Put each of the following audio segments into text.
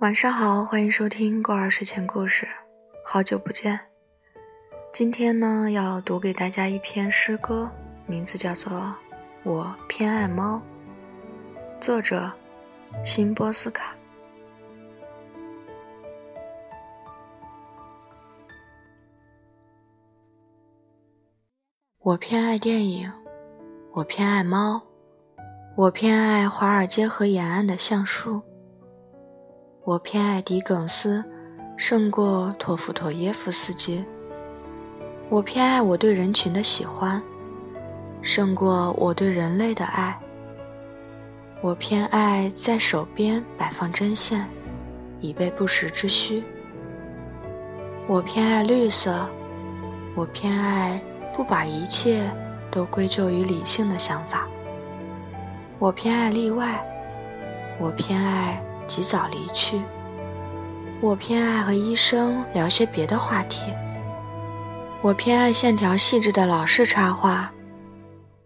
晚上好，欢迎收听过儿睡前故事。好久不见，今天呢要读给大家一篇诗歌，名字叫做《我偏爱猫》，作者辛波斯卡。我偏爱电影，我偏爱猫，我偏爱华尔街和沿岸的橡树。我偏爱狄更斯，胜过托夫托耶夫斯基。我偏爱我对人群的喜欢，胜过我对人类的爱。我偏爱在手边摆放针线，以备不时之需。我偏爱绿色，我偏爱不把一切都归咎于理性的想法。我偏爱例外，我偏爱。及早离去。我偏爱和医生聊些别的话题。我偏爱线条细致的老式插画。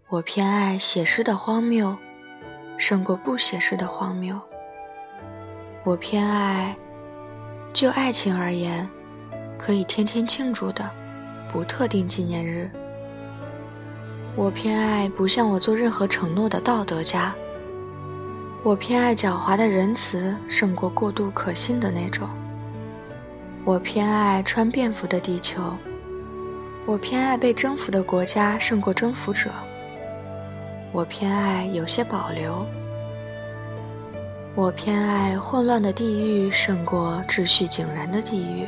我偏爱写诗的荒谬，胜过不写诗的荒谬。我偏爱，就爱情而言，可以天天庆祝的，不特定纪念日。我偏爱不向我做任何承诺的道德家。我偏爱狡猾的仁慈，胜过过度可信的那种。我偏爱穿便服的地球。我偏爱被征服的国家，胜过征服者。我偏爱有些保留。我偏爱混乱的地狱，胜过秩序井然的地狱。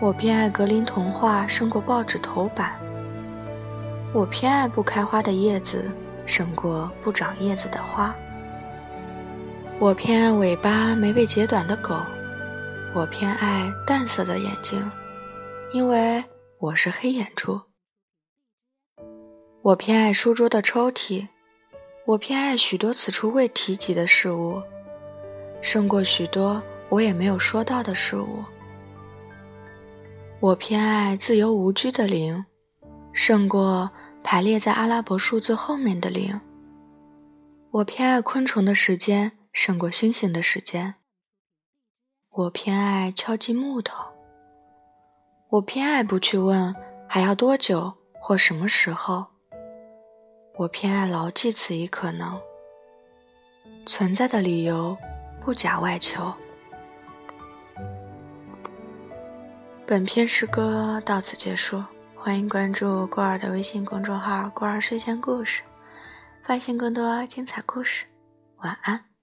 我偏爱格林童话，胜过报纸头版。我偏爱不开花的叶子，胜过不长叶子的花。我偏爱尾巴没被截短的狗，我偏爱淡色的眼睛，因为我是黑眼珠。我偏爱书桌的抽屉，我偏爱许多此处未提及的事物，胜过许多我也没有说到的事物。我偏爱自由无拘的零，胜过排列在阿拉伯数字后面的零。我偏爱昆虫的时间。胜过星星的时间。我偏爱敲击木头。我偏爱不去问还要多久或什么时候。我偏爱牢记此一可能存在的理由，不假外求。本篇诗歌到此结束，欢迎关注过儿的微信公众号“过儿睡前故事”，发现更多精彩故事。晚安。